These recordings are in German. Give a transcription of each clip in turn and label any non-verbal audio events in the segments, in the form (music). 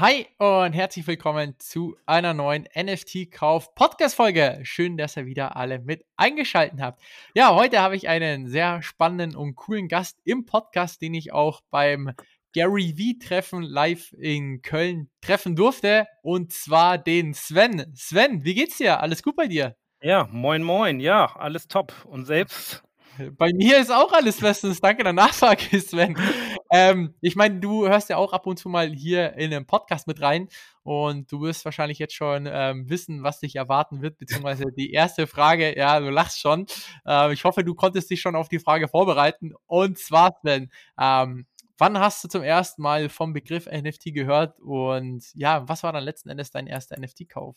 Hi und herzlich willkommen zu einer neuen NFT-Kauf-Podcast-Folge. Schön, dass ihr wieder alle mit eingeschaltet habt. Ja, heute habe ich einen sehr spannenden und coolen Gast im Podcast, den ich auch beim Gary V-Treffen live in Köln treffen durfte. Und zwar den Sven. Sven, wie geht's dir? Alles gut bei dir? Ja, moin, moin. Ja, alles top. Und selbst? Bei mir ist auch alles bestens. Danke der Nachfrage, Sven. Ähm, ich meine, du hörst ja auch ab und zu mal hier in einem Podcast mit rein und du wirst wahrscheinlich jetzt schon ähm, wissen, was dich erwarten wird, beziehungsweise die erste Frage, ja, du lachst schon. Äh, ich hoffe, du konntest dich schon auf die Frage vorbereiten. Und zwar, Sven, ähm, wann hast du zum ersten Mal vom Begriff NFT gehört und ja, was war dann letzten Endes dein erster NFT-Kauf?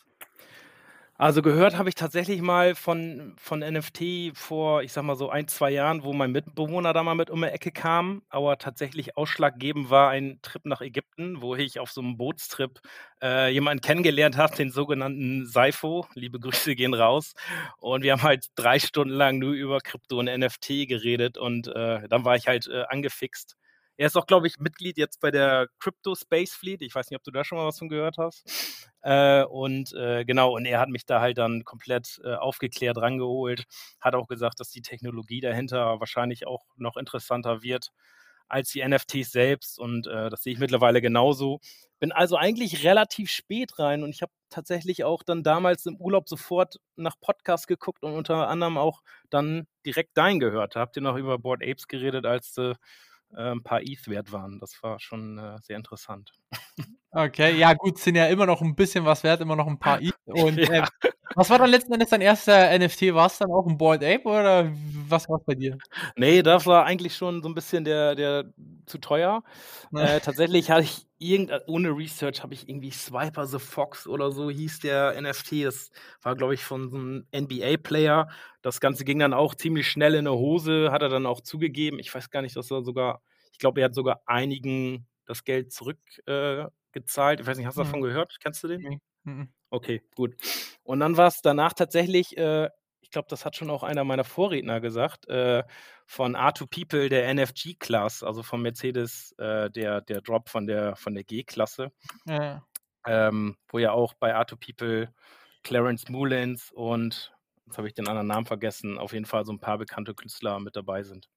Also gehört habe ich tatsächlich mal von, von NFT vor, ich sag mal so ein, zwei Jahren, wo mein Mitbewohner da mal mit um die Ecke kam. Aber tatsächlich ausschlaggebend war ein Trip nach Ägypten, wo ich auf so einem Bootstrip äh, jemanden kennengelernt habe, den sogenannten Saifo. Liebe Grüße gehen raus. Und wir haben halt drei Stunden lang nur über Krypto und NFT geredet und äh, dann war ich halt äh, angefixt er ist auch, glaube ich, Mitglied jetzt bei der Crypto Space Fleet. Ich weiß nicht, ob du da schon mal was von gehört hast. Äh, und äh, genau, und er hat mich da halt dann komplett äh, aufgeklärt rangeholt, hat auch gesagt, dass die Technologie dahinter wahrscheinlich auch noch interessanter wird als die NFTs selbst. Und äh, das sehe ich mittlerweile genauso. Bin also eigentlich relativ spät rein und ich habe tatsächlich auch dann damals im Urlaub sofort nach Podcasts geguckt und unter anderem auch dann direkt dein gehört. Habt ihr noch über Board Apes geredet, als du äh, ein paar ETH wert waren. Das war schon äh, sehr interessant. Okay, ja gut, sind ja immer noch ein bisschen was wert, immer noch ein paar ETH. (laughs) Und ja. äh, was war dann letzten Endes dein erster NFT? War es dann auch ein Board Ape oder was war es bei dir? Nee, das war eigentlich schon so ein bisschen der, der zu teuer. Äh, tatsächlich hatte ich irgend, ohne Research habe ich irgendwie Swiper the Fox oder so hieß der NFT. Das war, glaube ich, von so einem NBA-Player. Das Ganze ging dann auch ziemlich schnell in eine Hose, hat er dann auch zugegeben. Ich weiß gar nicht, dass er sogar, ich glaube, er hat sogar einigen das Geld zurückgezahlt. Äh, ich weiß nicht, hast du mhm. davon gehört? Kennst du den? Mhm. Okay, gut. Und dann war es danach tatsächlich, äh, ich glaube, das hat schon auch einer meiner Vorredner gesagt, äh, von R2People, der NFG-Class, also von Mercedes, äh, der, der Drop von der, von der G-Klasse. Ja. Ähm, wo ja auch bei R2People Clarence Mullins und, jetzt habe ich den anderen Namen vergessen, auf jeden Fall so ein paar bekannte Künstler mit dabei sind.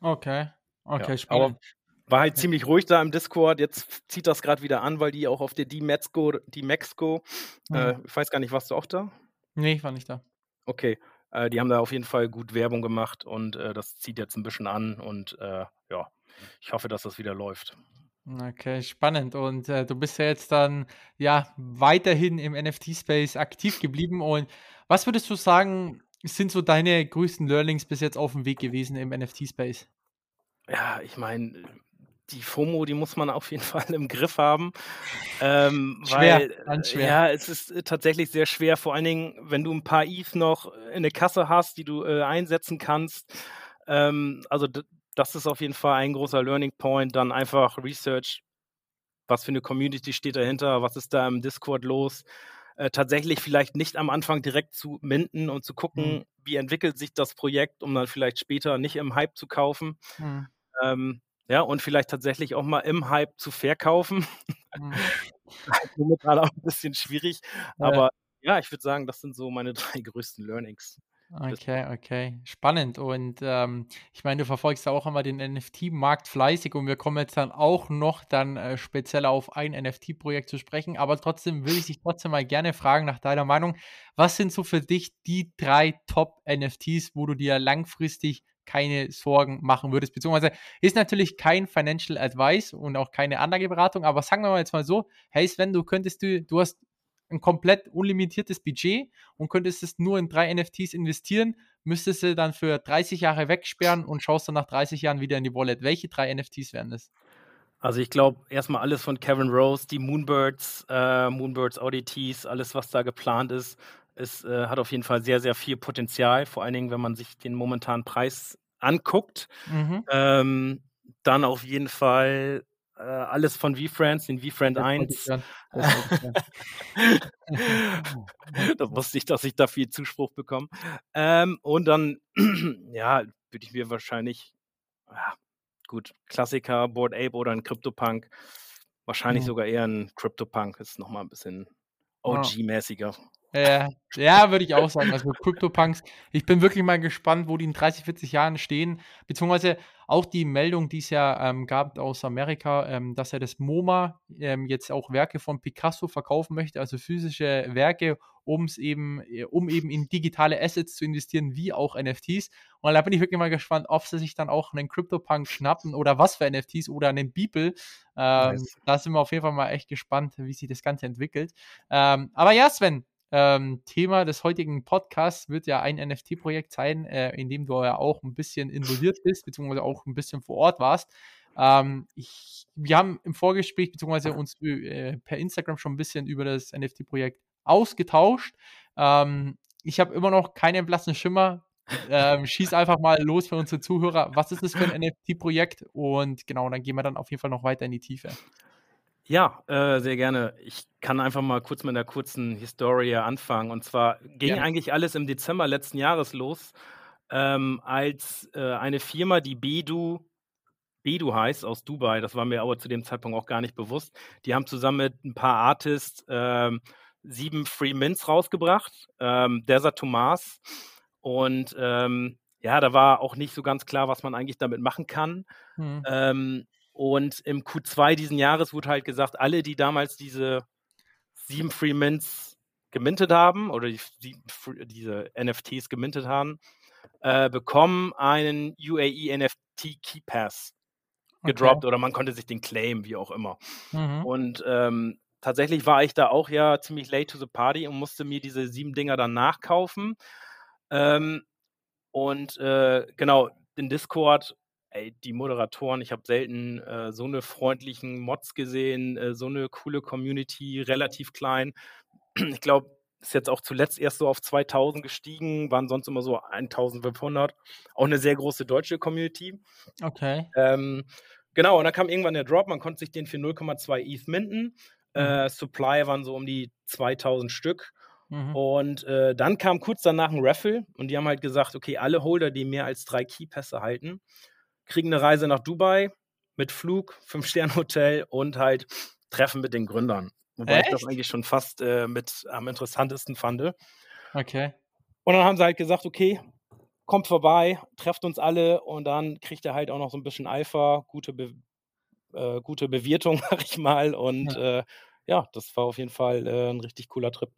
Okay, okay, ja. spannend. Aber war halt ziemlich ruhig da im Discord. Jetzt zieht das gerade wieder an, weil die auch auf der D-Mexico, D-Mexico, mhm. äh, ich weiß gar nicht, warst du auch da? Nee, ich war nicht da. Okay, äh, die haben da auf jeden Fall gut Werbung gemacht und äh, das zieht jetzt ein bisschen an und äh, ja, ich hoffe, dass das wieder läuft. Okay, spannend. Und äh, du bist ja jetzt dann ja weiterhin im NFT-Space aktiv geblieben. Und was würdest du sagen, sind so deine größten Learnings bis jetzt auf dem Weg gewesen im NFT-Space? Ja, ich meine, die FOMO, die muss man auf jeden (laughs) Fall im Griff haben. Ähm, schwer, weil, ganz schwer. Ja, es ist äh, tatsächlich sehr schwer, vor allen Dingen, wenn du ein paar ETH noch in der Kasse hast, die du äh, einsetzen kannst. Ähm, also das ist auf jeden Fall ein großer Learning Point. Dann einfach Research, was für eine Community steht dahinter, was ist da im Discord los. Äh, tatsächlich vielleicht nicht am Anfang direkt zu minden und zu gucken, mhm. wie entwickelt sich das Projekt, um dann vielleicht später nicht im Hype zu kaufen. Mhm. Ähm, ja, und vielleicht tatsächlich auch mal im Hype zu verkaufen. Mhm. (laughs) Momentan auch ein bisschen schwierig. Aber ja, ich würde sagen, das sind so meine (laughs) drei größten Learnings. Okay, okay. Spannend. Und ähm, ich meine, du verfolgst ja auch immer den NFT-Markt fleißig und wir kommen jetzt dann auch noch dann äh, speziell auf ein NFT-Projekt zu sprechen. Aber trotzdem will ich dich trotzdem mal gerne fragen nach deiner Meinung. Was sind so für dich die drei Top-NFTs, wo du dir langfristig keine Sorgen machen würdest. Beziehungsweise ist natürlich kein Financial Advice und auch keine Anlageberatung, aber sagen wir mal jetzt mal so, hey Sven, du könntest du, du hast ein komplett unlimitiertes Budget und könntest es nur in drei NFTs investieren, müsstest du dann für 30 Jahre wegsperren und schaust dann nach 30 Jahren wieder in die Wallet. Welche drei NFTs wären das? Also ich glaube erstmal alles von Kevin Rose, die Moonbirds, äh, Moonbirds ODTs, alles was da geplant ist, es äh, hat auf jeden Fall sehr, sehr viel Potenzial, vor allen Dingen, wenn man sich den momentanen Preis anguckt. Mhm. Ähm, dann auf jeden Fall äh, alles von VFriends, den VFriend 1. (laughs) (laughs) das wusste ich, dass ich da viel Zuspruch bekomme. Ähm, und dann, (clears throat) ja, würde ich mir wahrscheinlich, ja, gut, Klassiker, Board Ape oder ein CryptoPunk Wahrscheinlich Mhm. sogar eher 'n CryptoPunk, ist noch mal 'n bisschen. OG-mäßiger. Ja, ja, würde ich auch sagen. Also, CryptoPunks ich bin wirklich mal gespannt, wo die in 30, 40 Jahren stehen, beziehungsweise auch die Meldung, die es ja, ähm, gab aus Amerika, ähm, dass ja das MoMA, ähm, jetzt auch Werke von Picasso verkaufen möchte, also physische Werke, um's eben äh, um eben in digitale Assets zu investieren, wie auch NFTs. Und da bin ich wirklich mal gespannt, ob sie sich dann auch 'nen CryptoPunk schnappen oder was für NFTs oder 'nen Beeple. Ähm, Nice. da sind wir auf jeden Fall mal echt gespannt, wie sich das Ganze entwickelt. Ähm, aber ja, Sven, ähm, Thema des heutigen Podcasts wird ja ein NFT-Projekt sein, äh, in dem du ja auch 'n bisschen involviert bist, beziehungsweise auch 'n bisschen vor Ort warst. Ähm, ich wir haben im Vorgespräch beziehungsweise uns, äh, per Instagram schon 'n bisschen über das NFT-Projekt ausgetauscht. Ähm, ich habe immer noch keinen blassen Schimmer. Ähm, schieß einfach mal los für unsere Zuhörer. Was ist das für 'n NFT-Projekt? Und genau, dann gehen wir dann auf jeden Fall noch weiter in die Tiefe. Ja, äh, sehr gerne. Ich kann einfach mal kurz mit 'ner kurzen Historie anfangen. Und zwar ging Gerne. eigentlich alles im Dezember letzten Jahres los, ähm, als, äh, eine Firma, die Bedu Bedu heißt, aus Dubai, das war mir aber zu dem Zeitpunkt auch gar nicht bewusst. Die haben zusammen mit 'n paar Artists, ähm, 7 Free Mints rausgebracht, ähm, Desert to Mars. Und, ähm, ja, da war auch nicht so ganz klar, was man eigentlich damit machen kann. Mhm. Ähm, und im Q2 diesen Jahres wurde halt gesagt, alle, die damals diese 7 Free Mints gemintet haben oder die f 7 fr diese NFTs gemintet haben, äh, bekommen einen UAE NFT Key Pass Okay. gedroppt oder man konnte sich den claimen, wie auch immer. Mhm. Und, ähm, tatsächlich war ich da auch ja ziemlich late to the party und musste mir diese 7 Dinger dann nachkaufen. Ähm, und, äh, genau, in Discord, ey, die Moderatoren, ich habe selten, äh, so 'ne freundlichen Mods gesehen, äh, so 'ne coole Community, relativ klein. Ich glaube, ist jetzt auch zuletzt erst so auf 2.000 gestiegen, waren sonst immer so 1.500. Auch 'ne sehr große deutsche Community. Okay. Ähm, genau, und dann kam irgendwann der Drop, man konnte sich den für 0,2 ETH minten. Mhm. Äh, Supply waren so um die 2.000 Stück. Mhm. Und, äh, dann kam kurz danach 'n Raffle und die haben halt gesagt: „Okay, alle Holder, die mehr als 3 Keypässe halten, kriegen 'ne Reise nach Dubai mit Flug, 5-Sterne-Hotel und halt Treffen mit den Gründern.“ Wobei ich das Echt? eigentlich schon fast, äh, mit am interessantesten fande. Okay. Und dann haben sie halt gesagt: „Okay, kommt vorbei, trefft uns alle und dann kriegt ihr halt auch noch so 'n bisschen Alpha, gute Be äh, gute Bewirtung, (laughs) sage ich mal.“ Und, Ja. äh, ja, das war auf jeden Fall, äh, 'n richtig cooler Trip.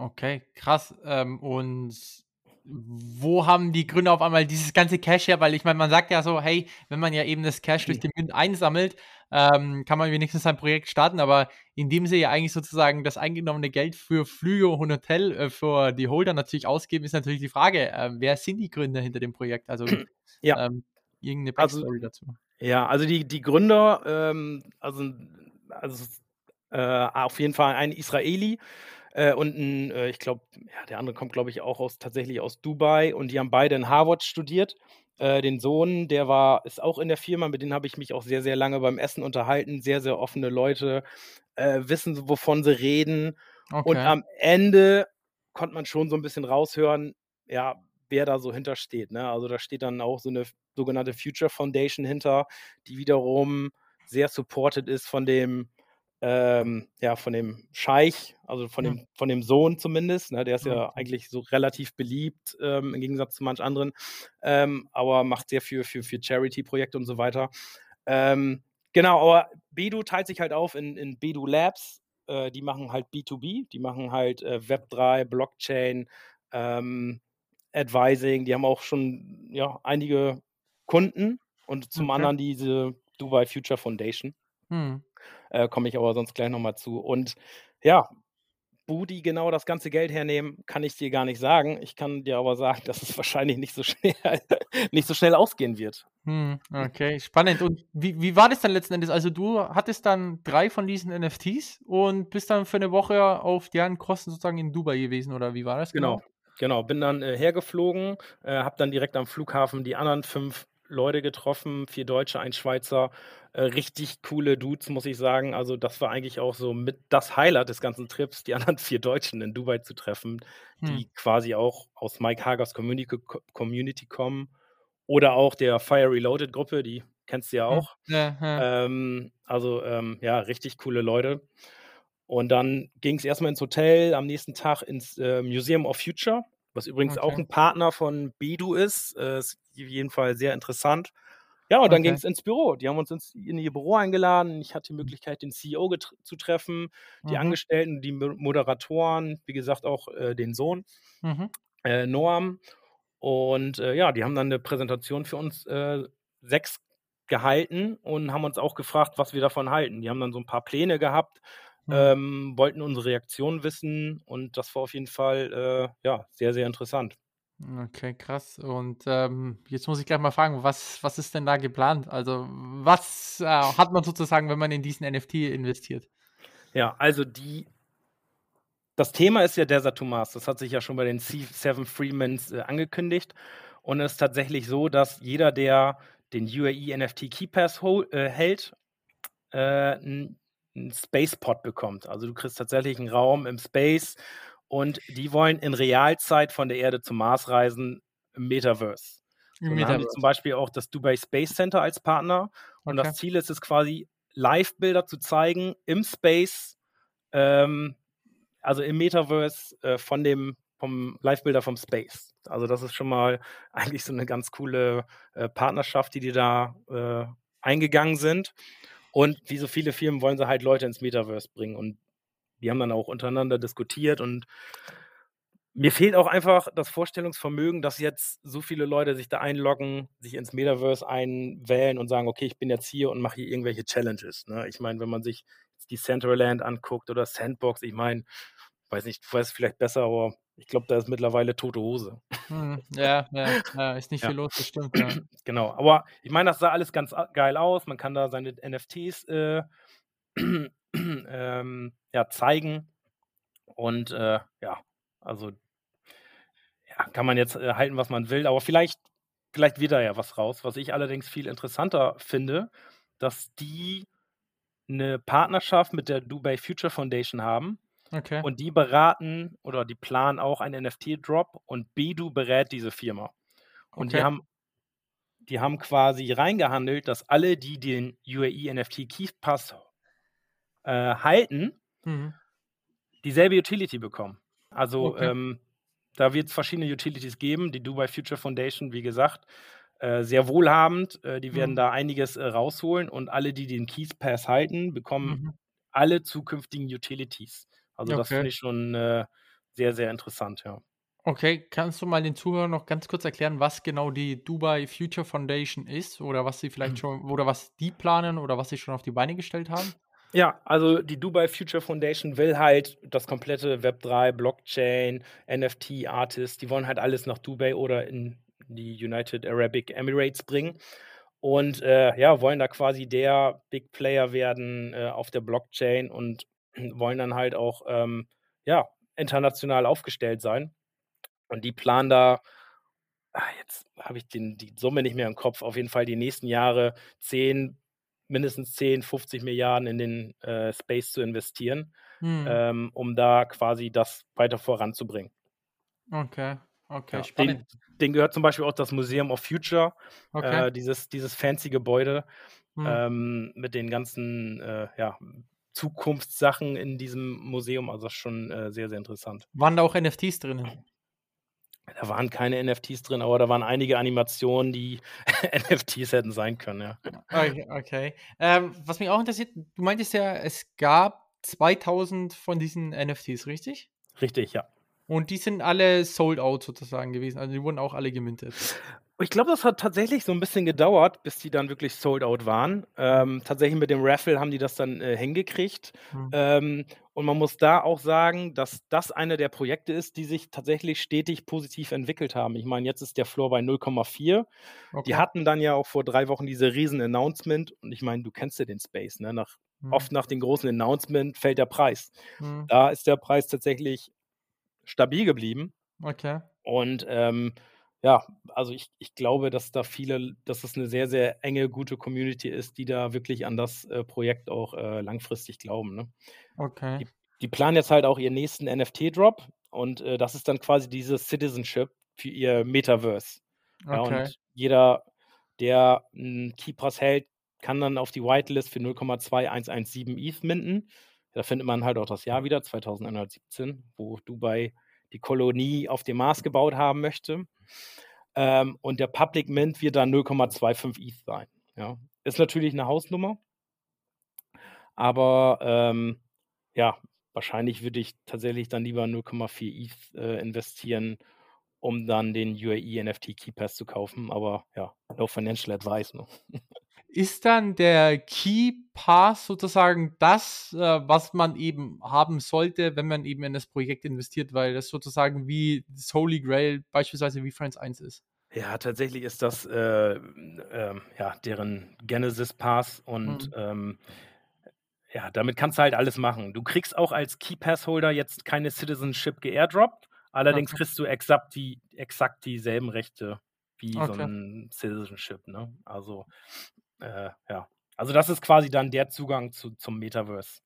Okay, krass. Ähm, und wo haben die Gründer auf einmal dieses ganze Cash her? Weil ich meine, man sagt ja so: „Hey, wenn man ja eben das Cash durch den Mint einsammelt, ähm, kann man wenigstens sein Projekt starten.“ Aber indem sie ja eigentlich sozusagen das eingenommene Geld für Flüge und Hotel, äh, für die Holder natürlich ausgeben, ist natürlich die Frage, ähm, wer sind die Gründer hinter dem Projekt? Also, (clears throat) Ja. ähm, irgend 'ne Also Backstory dazu. ja, also die die Gründer, ähm, also also äh, auf jeden Fall ein Israeli, äh, und 'n, äh, ich glaube ja, der andere kommt, glaube ich, auch aus tatsächlich aus Dubai und die haben beide in Harvard studiert. Äh, den Sohn, der war ist auch in der Firma, mit denen habe ich mich auch sehr, sehr lange beim Essen unterhalten. Sehr, sehr offene Leute, äh, wissen, wovon sie reden. Und Okay. am Ende konnte man schon so 'n bisschen raushören, ja, wer da so hinter steht, ne? Also, da steht dann auch so 'ne f sogenannte Future Foundation hinter, die wiederum sehr supported ist von dem ähm, ja, von dem Scheich, also von Hm. dem von dem Sohn zumindest, ne? Der ist ja eigentlich so relativ beliebt, ähm, im Gegensatz zu manch anderen, ähm, aber macht sehr für für für Charity-Projekte und so weiter. Ähm, genau, aber Bedu teilt sich halt auf in in Bedu Labs. Äh, die machen halt B2B, die machen halt, äh, Web3, Blockchain, ähm, Advising. Die haben auch schon, ja, einige Kunden und zum Okay. anderen diese Dubai Future Foundation. Mhm. Äh, komme ich aber sonst gleich noch mal zu. Und ja, wo die genau das ganze Geld hernehmen, kann ich dir gar nicht sagen. Ich kann dir aber sagen, (laughs) dass es wahrscheinlich nicht so schnell (laughs) nicht so schnell ausgehen wird. Mhm, okay, spannend. Und wie wie war das dann letzten Endes? Also, du hattest dann 3 von diesen NFTs und bist dann für 'ne Woche auf deren Kosten sozusagen in Dubai gewesen oder wie war das Genau, genau? genau. Bin dann, äh, hergeflogen, äh, habe dann direkt am Flughafen die anderen 5 Leute getroffen, 4 Deutsche, 1 Schweizer. Äh, richtig coole Dudes, muss ich sagen. Also, das war eigentlich auch so mit das Highlight des ganzen Trips, die (laughs) anderen 4 Deutschen in Dubai zu treffen, Hm. die quasi auch aus Mike Hagers Communico Co Community kommen oder auch der Fire Reloaded Gruppe, die kennst du ja Hm. auch. Ja, ja. Ähm, also, ähm, ja, richtig coole Leute. Und dann ging's erst mal ins Hotel, am nächsten Tag ins, äh, Museum of Future, was übrigens auch Okay. 'n Partner von Bedu ist. Äh, ist auf jeden Fall sehr interessant. Ja, und dann Okay. ging's ins Büro. Die haben uns ins in ihr Büro eingeladen. Ich hatte die Hm. Möglichkeit, den CEO zu treffen, die Mhm. Angestellten, die Mo Moderatoren, wie gesagt, auch, äh, den Sohn, Mhm. äh, Noam. Und, äh, ja, die haben dann 'ne Präsentation für uns, äh, 6 gehalten und haben uns auch gefragt, was wir davon halten. Die haben dann so 'n paar Pläne gehabt, Mhm. ähm, wollten unsere Reaktion wissen und das war auf jeden Fall, äh, ja, sehr, sehr interessant. Okay, krass. Und, ähm, jetzt muss ich gleich mal fragen, was was ist denn da geplant? Also, was, äh, hat man sozusagen, wenn man in diesen NFT investiert? Ja, also die das Thema ist ja Desert to Mars. Das hat sich ja schon bei den Seven Freemans, äh, angekündigt. Und es ist tatsächlich so, dass jeder, der den UAE NFT Keypass hol äh, hält, äh, 'n 'n Spacepod bekommt. Also, du kriegst tatsächlich 'n Raum im Space und die wollen in Realzeit von der Erde zum Mars reisen im Metaverse. Im und da haben die zum Metaverse. Beispiel auch das Dubai Space Center als Partner. Und Okay. das Ziel ist es quasi, Livebilder zu zeigen im Space, ähm, also im Metaverse, äh, von dem vom Livebilder vom Space. Also, das ist schon mal (laughs) eigentlich so 'ne ganz coole, äh, Partnerschaft, die die da, äh, eingegangen sind. Und wie so viele Firmen wollen sie halt Leute ins Metaverse bringen. Und die haben dann auch untereinander diskutiert und mir fehlt auch einfach das Vorstellungsvermögen, dass jetzt so viele Leute sich da einloggen, sich ins Metaverse einwählen und sagen: „Okay, ich bin jetzt hier und mache hier irgendwelche Challenges“, ne? Ich meine, wenn man sich Decentraland anguckt oder Sandbox, ich meine, weiß nicht, du weißt vielleicht besser, aber ich glaube, da ist mittlerweile tote Hose. Mhm. Ja, ja, ja, ist nicht Ja. viel los, das stimmt, ja. (clears throat) Genau. Aber ich meine, das sah alles ganz geil aus. Man kann da seine NFTs, äh, (clears throat) ähm, ja, zeigen. Und, äh, ja, also ja, kann man jetzt, äh, halten, was man will, aber vielleicht vielleicht wird da ja was raus. Was ich allerdings viel interessanter finde, dass die 'ne Partnerschaft mit der Dubai Future Foundation haben Okay. und die beraten oder die planen auch einen NFT-Drop und Bedu berät diese Firma. Und die Okay. haben die haben quasi reingehandelt, dass alle, die den UAE NFT Keys-Pass, äh, halten Mhm. dieselbe Utility bekommen. Also, Okay. ähm, da wird's verschiedene Utilities geben. Die Dubai Future Foundation, wie gesagt, äh, sehr wohlhabend. Äh, die werden Mhm. da einiges, äh, rausholen und alle, die den Keys-Pass halten, bekommen Mhm. alle zukünftigen Utilities. Also, das Okay. finde ich schon, äh, sehr, sehr interessant, ja. Okay, kannst du mal den Zuhörern noch ganz kurz erklären, was genau die Dubai Future Foundation ist oder was sie vielleicht schon oder was die planen oder was sie schon auf die Beine gestellt haben? Ja, also die Dubai Future Foundation will halt das komplette Web3, Blockchain, NFT, Artists, die wollen halt alles nach Dubai oder in die United Arabic Emirates bringen und, äh, ja, wollen da quasi der Big Player werden, äh, auf der Blockchain und (clears throat) wollen dann halt auch, ähm, ja, international aufgestellt sein. Und die planen da ah, jetzt habe ich den die Summe nicht mehr im Kopf, auf jeden Fall die nächsten Jahre 10 mindestens 10, 50 Milliarden in den, äh, Space zu investieren, Mhm. ähm, um da quasi das weiter voranzubringen. Okay, okay, Ja, spannend. denen denen gehört zum Beispiel auch das Museum of Future, Okay. äh, dieses dieses fancy Gebäude, Mhm. ähm, mit den ganzen, äh, ja, Zukunftssachen in diesem Museum. Also, schon, äh, sehr, sehr interessant. Waren da auch NFTs drinnen? Da waren keine NFTs drin, aber da waren einige Animationen, die (laughs) NFTs hätten sein können, ja. Okay, okay. Ähm, was mich auch interessiert, du meintest ja, es gab 2.000 von diesen NFTs, richtig? Richtig, ja. Und die sind alle sold out sozusagen gewesen, also die wurden auch alle gemintet? Ich glaube, das hat tatsächlich so 'n bisschen gedauert, bis die dann wirklich sold out waren. Ähm, tatsächlich mit dem Raffle haben die das dann, äh, hingekriegt. Mhm. Ähm, und man muss da auch sagen, dass das eine der Projekte ist, die sich tatsächlich stetig positiv entwickelt haben. Ich meine, jetzt ist der Floor bei 0,4. Die Okay. hatten dann ja auch vor 3 Wochen diese Riesen-Announcement und ich meine, du kennst ja den Space, ne? Nach Mhm. oft nach den großen Announcement fällt der Preis. Mhm. Da ist der Preis tatsächlich stabil geblieben. Okay. Und, ähm, ja, also ich ich glaube, dass da viele dass es 'ne sehr, sehr enge, gute Community ist, die da wirklich an das, äh, Projekt auch, äh, langfristig glauben, ne? Okay. Die die planen jetzt halt auch ihren nächsten NFT-Drop und, äh, das ist dann quasi dieses Citizenship für ihr Metaverse. Ja, Okay. und jeder der 'n Keypass hält, kann dann auf die Whitelist für 0,2117 ETH minten. Da findet man halt auch das Jahr wieder, 2117, wo Dubai die Kolonie auf dem Mars gebaut haben möchte. Ähm, und der Public Mint wird dann 0,25 ETH sein, ja. Ist natürlich 'ne Hausnummer. Aber, ähm, ja, wahrscheinlich würde ich tatsächlich dann lieber 0,4 ETH, äh, investieren, um dann den UAE NFT Keypass zu kaufen. Aber ja, no financial advice, ne? (laughs) Ist dann der Keypass sozusagen das, äh, was man eben haben sollte, wenn man eben in das Projekt investiert, weil das sozusagen wie das Holy Grail beispielsweise wie Friends 1 ist? Ja, tatsächlich ist das, äh, ähm, ja, deren Genesis Pass und, Mhm. ähm, ja, damit kannst du halt alles machen. Du kriegst auch als Keypass-Holder jetzt keine Citizenship geairdroppt, allerdings Okay. kriegst du exakt die exakt dieselben Rechte wie so Okay. 'n Citizenship, ne? Also, äh, ja. Also, das ist quasi dann der Zugang zu zum Metaverse.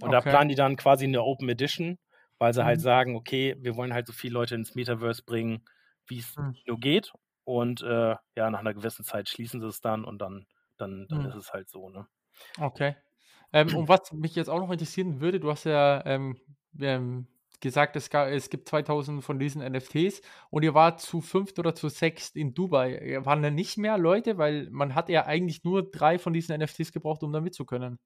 Und da Okay. planen die dann quasi 'ne Open Edition, weil sie halt Mhm. sagen: „Okay, wir wollen halt so viele Leute ins Metaverse bringen, wie's Mhm. nur geht.“ Und, äh, ja, nach 'ner gewissen Zeit schließen sie es dann und dann dann dann Mhm. ist es halt so, ne? Okay. Ähm, und (clears throat) was mich jetzt auch noch interessieren würde, du hast ja, ähm, ähm, gesagt, es ga es gibt 2.000 von diesen NFTs und ihr wart zu 5. oder zu 6. in Dubai. Äh, waren da nicht mehr Leute? Weil man hat ja eigentlich nur 3 von diesen NFTs gebraucht, um da mit zu können.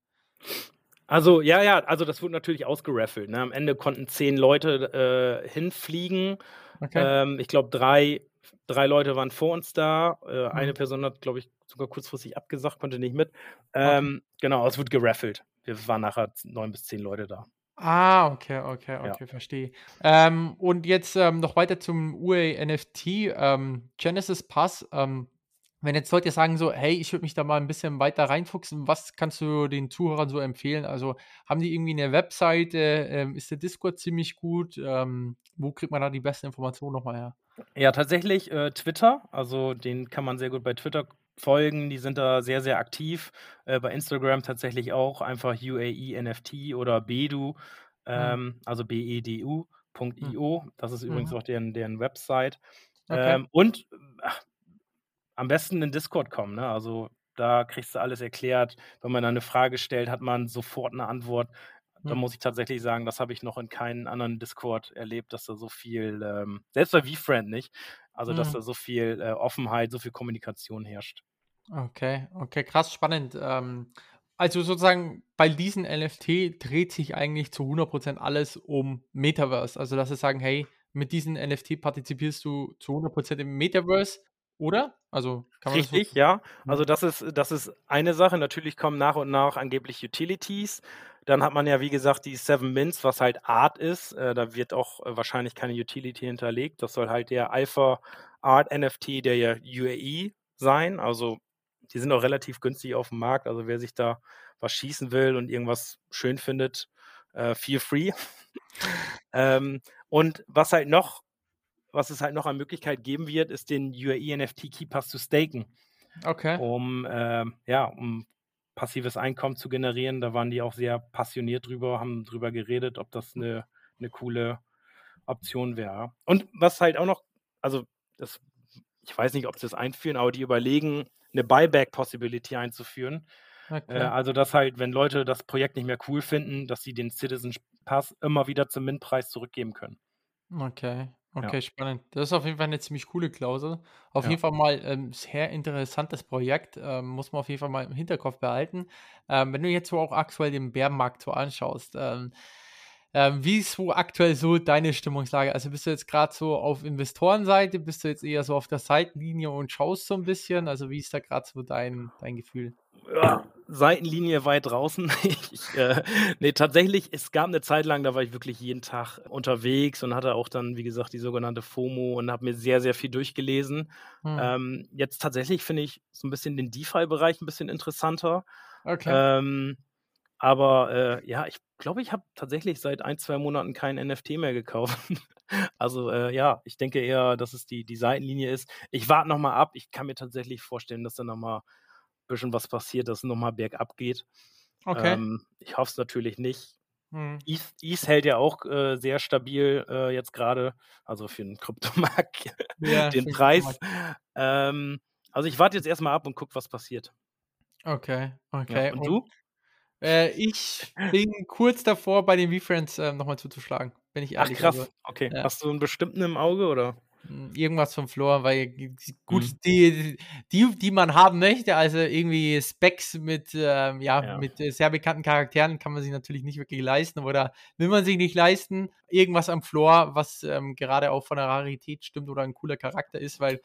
Also, ja, ja, also, das wurde natürlich ausgeraffelt, ne? Am Ende konnten 10 Leute, äh, hinfliegen. Okay. Ähm, ich glaube, 3 3 Leute waren vor uns da. Äh, eine Mhm. Person hat, glaube ich, sogar kurzfristig abgesagt, konnte nicht mit. Okay. Ähm, genau, es wurde geraffelt. Wir waren nachher 9 bis 10 Leute da. Ah, okay, okay, Ja. okay, verstehe. Ähm, und jetzt, ähm, noch weiter zum UA-NFT, ähm, Genesis Pass. Ähm, wenn jetzt Leute sagen so: „Hey, ich würde mich da mal 'n bisschen weiter reinfuchsen“, was kannst du den Zuhörern so empfehlen? Also, haben die irgendwie 'ne Webseite? Ähm, ist der Discord ziemlich gut? Ähm, wo kriegt man da die besten Informationen noch mal her? Ja, tatsächlich, äh, Twitter. Also, denen kann man sehr gut bei Twitter folgen. Die sind da sehr, sehr aktiv. Äh, bei Instagram tatsächlich auch einfach UAE NFT oder Bedu, Mhm. ähm, also Mhm. bedu.io. Das ist übrigens Mhm. auch deren deren Website. Okay. Ähm, und, ach, am besten in Discord kommen, ne? Also, da kriegst du alles erklärt. Wenn man da 'ne Frage stellt, hat man sofort 'ne Antwort. Da Mhm. muss ich tatsächlich sagen, das habe ich noch in keinen anderen Discord erlebt, dass da so viel, ähm selbst bei VFriend nicht, also, dass Mhm. da so viel, äh, Offenheit, so viel Kommunikation herrscht. Okay, okay, krass spannend. Ähm, also, sozusagen bei diesen NFT dreht sich eigentlich zu 100 % alles um Metaverse. Also, dass sie sagen: „Hey, mit diesen NFT partizipierst du zu 100 % im Metaverse“, oder? Also, kann man das so Richtig, ja. Also, das ist das ist eine Sache. Natürlich kommen nach und nach angeblich Utilities. Dann hat man ja, wie gesagt, die 7 Mints, was halt Art ist. Äh, da wird auch, äh, wahrscheinlich keine Utility hinterlegt. Das soll halt der Alpha Art NFT der ja UAE sein. Also, die sind auch relativ günstig auf'm Markt. Also, wer sich da was schießen will und irgendwas schön findet, äh, feel free. (laughs) Ähm, und was halt noch was es halt noch an Möglichkeit geben wird, ist den UAE NFT Keypass zu staken, Okay. um, ähm ja, um passives Einkommen zu generieren. Da waren die auch sehr passioniert drüber, haben drüber geredet, ob das 'ne 'ne coole Option wäre. Und was halt auch noch also, das ich weiß nicht, ob sie das einführen, aber die überlegen, 'ne Buyback Possibility einzuführen. Äh, Okay. also, dass halt, wenn Leute das Projekt nicht mehr cool finden, dass sie den Citizensh Pass immer wieder zum Mint-Preis zurückgeben können. Okay, Ja. okay, spannend. Das ist auf jeden Fall 'ne ziemlich coole Klausel. Auf Ja. jeden Fall mal, ähm, sehr interessantes Projekt, ähm, muss man auf jeden Fall mal im Hinterkopf behalten. Ähm, wenn du jetzt so auch aktuell den Bärenmarkt so anschaust, ähm, ähm, wie ist so aktuell so deine Stimmungslage? Also, bist du jetzt grad so auf Investorenseite? Bist du jetzt eher so auf der Seitenlinie und schaust so 'n bisschen? Also, wie ist da grad so dein dein Gefühl? Ja, Seitenlinie weit draußen. (laughs) Ich, äh ne, tatsächlich, es gab 'ne Zeit lang, da war ich wirklich jeden Tag unterwegs und hatte auch dann, wie gesagt, die sogenannte FOMO und habe mir sehr, sehr viel durchgelesen. Mhm. Ähm, jetzt tatsächlich finde ich so 'n bisschen den DeFi-Bereich 'n bisschen interessanter. Okay. Ähm, aber, äh, ja, ich glaube, ich habe tatsächlich seit 1, 2 Monaten kein NFT mehr gekauft. (laughs) Also, äh, ja, ich denke eher, dass es die die Seitenlinie ist. Ich warte noch mal ab. Ich kann mir tatsächlich vorstellen, dass da noch mal bisschen was passiert, dass es noch mal bergab geht. Okay. Ähm, ich hoffe es natürlich nicht. Mhm. ETH ETH hält ja auch, äh, sehr stabil, äh, jetzt grade, also, für 'n Kryptomarkt (laughs) Ja, den Preis. Ähm, Also ich warte jetzt erstmal ab und gucke, was passiert. Okay, Ja. okay. Und Und du? Äh, ich bin kurz davor, bei den V-Friends ähm, nochmal zuzuschlagen, bin ich Ach ehrlich. Also, krass, okay. ja. Hast du einen bestimmten im Auge oder? Hm, irgendwas vom Floor, weil gut, Mhm. die die die man haben möchte, also irgendwie Specs mit, ähm, ja, Ja. mit, äh, sehr bekannten Charakteren kann man sich natürlich nicht wirklich leisten oder will man sich nicht leisten. Irgendwas am Floor, was, ähm, gerade auch von der Rarität stimmt oder 'n cooler Charakter ist, weil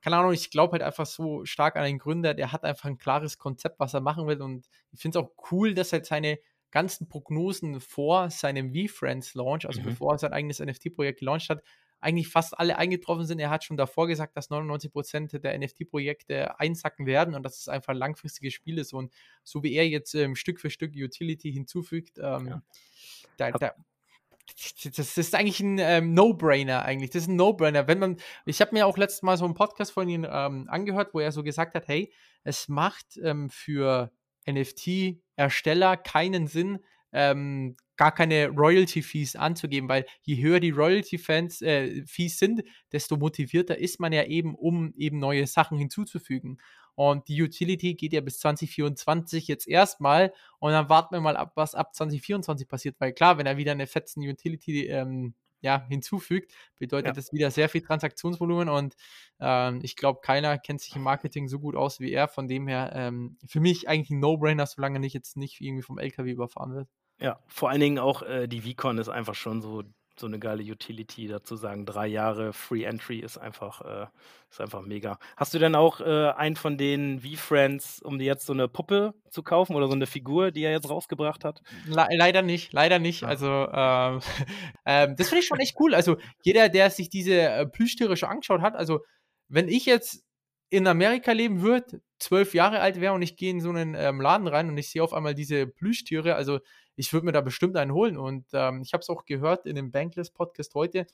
keine Ahnung, ich glaube halt einfach so stark an den Gründer, der hat einfach 'n klares Konzept, was er machen will und ich finde es auch cool, dass er seine ganzen Prognosen vor seinem V-Friends Launch, also Mhm. bevor er sein eigenes NFT-Projekt gelauncht hat, eigentlich fast alle eingetroffen sind. Er hat schon davor gesagt, dass 99% der NFT-Projekte einsacken werden und dass es einfach langfristiges Spiel ist und so wie er jetzt, ähm, Stück für Stück Utility hinzufügt, ähm, Ja. da da das ist eigentlich 'n, ähm, No-Brainer eigentlich. Das ist 'n No-Brainer. Wenn man ich habe mir auch letztes Mal so 'n Podcast von ihm, ähm, angehört, wo er so gesagt hat: „Hey, es macht, ähm, für NFT-Ersteller keinen Sinn, ähm, gar keine Royalty-Fees anzugeben, weil je höher die Royalty-Fans äh, sind, desto motivierter ist man ja eben, um eben neue Sachen hinzuzufügen. Und die Utility geht ja bis 2024 jetzt erst mal und dann warten wir mal ab, was ab 2024 passiert, weil klar, wenn er wieder 'ne fetzen Utility, ähm, ja, hinzufügt, bedeutet Ja. das wieder sehr viel Transaktionsvolumen und, ähm, ich glaube, keiner kennt sich im Marketing so gut aus wie er. Von dem her, ähm, für mich eigentlich 'n No-Brainer, solange nicht jetzt nicht irgendwie vom LKW überfahren wird. Ja, vor allen Dingen auch, äh, die VCon ist einfach schon so so 'ne geile Utility, dazu sagen 3 Jahre Free Entry ist einfach äh, ist einfach mega. Hast du denn auch, äh, einen von den V-Friends, um dir jetzt so 'ne Puppe zu kaufen oder so 'ne Figur, die er jetzt rausgebracht hat? Lei leider nicht, leider nicht. Ja. Also, ähm, (laughs) ähm, das finde ich schon echt cool. Also, jeder, der sich diese, äh, Plüschtiere schon angeschaut hat also, wenn ich jetzt in Amerika leben würde, 12 Jahre alt wäre und ich gehe in so 'nen, ähm, Laden rein und ich sehe auf einmal diese Plüschtiere, also, ich würde mir da bestimmt einen holen und, ähm, ich habe es auch gehört in dem Bankless Podcast heute,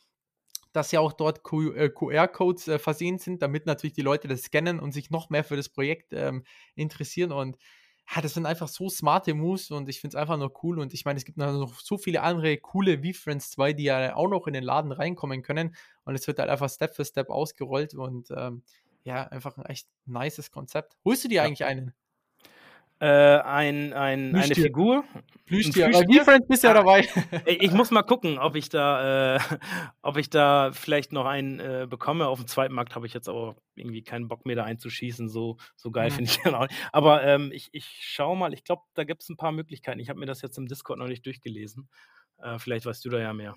dass ja auch dort Q äh, QR-Codes, äh, versehen sind, damit natürlich die Leute das scannen und sich noch mehr für das Projekt, ähm, interessieren und ja, das sind einfach so smarte Moves und ich finde es einfach nur cool und ich meine, es gibt noch so viele andere coole V-Friends 2, die ja auch noch in den Laden reinkommen können und es wird halt einfach Step für Step ausgerollt und, ähm, ja, einfach 'n echt nices Konzept. Holst du dir Ja. eigentlich einen? Äh, ein ein eine. Figur? Plüschtier, bei Plüschtier? V-Friends bist ja dabei. (laughs) ich muss mal gucken, ob ich da äh, ob ich da vielleicht noch einen, äh, bekomme. Aufm Zweitmarkt habe ich jetzt aber irgendwie keinen Bock mehr, da einzuschießen. So so geil Mhm. finde ich (laughs) den auch nicht. Aber, ähm, ich ich schaue mal, ich glaube, da gibt's 'n paar Möglichkeiten. Ich habe mir das jetzt im Discord noch nicht durchgelesen. Äh, vielleicht weißt du da ja mehr.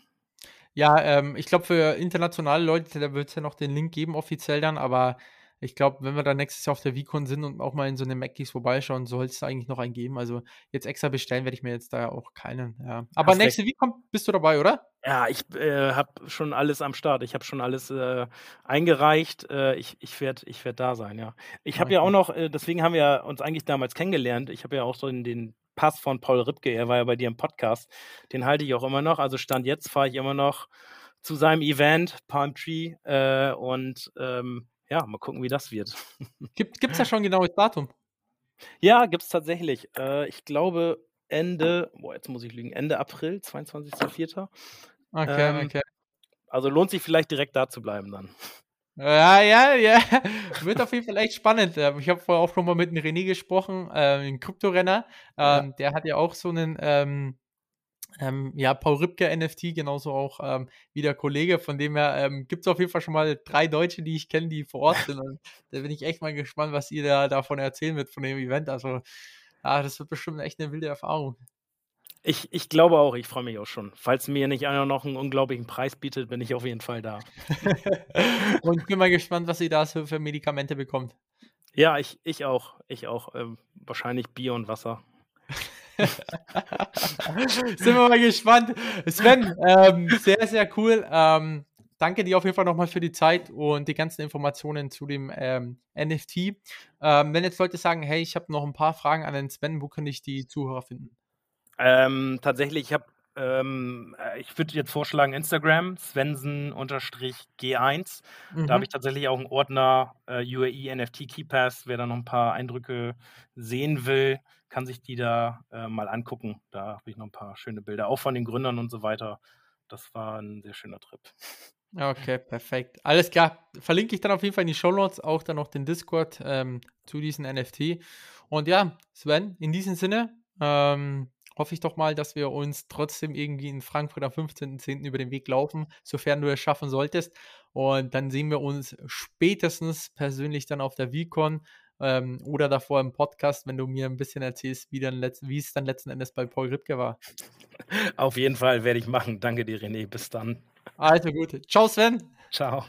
Ja, ähm, ich glaube, für internationale Leute, da wird's ja noch den Link geben offiziell dann, aber ich glaube, wenn wir dann nächstes Jahr auf der VCon sind und auch mal in so 'ne Mackies vorbeischauen, soll's da eigentlich noch einen geben. Also, jetzt extra bestellen werde ich mir jetzt da auch keinen, ja. Aber Hast nächste VCon bist du dabei, oder? Ja, ich, äh, habe schon alles am Start. Ich habe schon alles, äh, eingereicht. Äh, ich ich werde ich werde da sein, ja. Ich habe ja auch noch äh, deswegen haben wir uns eigentlich damals kennengelernt. Ich habe ja auch so den den Pass von Paul Ripke, er war ja bei dir im Podcast. Den halte ich auch immer noch. Also, Stand jetzt fahre ich immer noch zu seinem Event, Palm Tree, äh, und, ähm, ja, mal gucken, wie das wird. (laughs) Gibt gibt's da schon 'n genaues Datum? Ja, gibt's tatsächlich. Äh, ich glaube Ende boah, jetzt muss ich lügen, Ende April, 22.04. Okay, Ähm, okay. also, lohnt sich vielleicht direkt da zu bleiben dann. Ja, ja, ja. (laughs) Wird auf jeden Fall echt spannend. Ähm, ich habe vorher auch schon mal mit 'm René gesprochen, äh, 'n Kryptorenner. Ja. Ähm, der hat ja auch so 'nen, ähm, ähm, ja, Paul Ripke NFT, genauso auch, ähm, wie der Kollege. Von dem her, ähm, gibt's auf jeden Fall schon mal 3 Deutsche, die ich kenne, die vor Ort sind und da bin ich echt mal gespannt, was ihr da davon erzählen wird von dem Event. Also, ja, das wird bestimmt echt 'ne wilde Erfahrung. Ich ich glaube auch, ich freue mich auch schon. Falls mir nicht einer noch 'n unglaublichen Preis bietet, bin ich auf jeden Fall da. (laughs) Und bin mal gespannt, was ihr da so für Medikamente bekommt. Ja, ich ich auch. Ich auch. Ähm, wahrscheinlich Bier und Wasser. (laughs) Sind wir mal gespannt. Sven, ähm, sehr, sehr cool. Ähm, danke dir auf jeden Fall noch mal für die Zeit und die ganzen Informationen zu dem, ähm, NFT. Ähm, wenn jetzt Leute sagen: „Hey, ich habe noch 'n paar Fragen an den Sven“, wo kann ich die Zuhörer finden? Ähm, tatsächlich, ich habe ähm, äh, ich würde jetzt vorschlagen Instagram, Svensen_G1. Da habe Mhm. ich tatsächlich auch 'n Ordner, äh, UAE NFT Keepass. Wer da noch 'n paar Eindrücke sehen will, kann sich die da, äh, mal angucken. Da habe ich noch 'n paar schöne Bilder, auch von den Gründern und so weiter. Das war 'n sehr schöner Trip. Okay, perfekt. Alles klar. Verlinke ich dann auf jeden Fall in die Show Notes, auch dann noch den Discord ähm, zu diesen NFT. Und ja, Sven, in diesem Sinne ähm, hoffe ich doch mal, dass wir uns trotzdem irgendwie in Frankfurt am 15.10. über den Weg laufen, sofern du es schaffen solltest. Und dann sehen wir uns spätestens persönlich dann auf der VCon ähm, oder davor im Podcast, wenn du mir ein bisschen erzählst, wie, dann wie es dann letzten Endes bei Paul Ripke war. Auf jeden Fall werde ich machen. Danke dir, René. Bis dann. Also gut. Ciao, Sven. Ciao.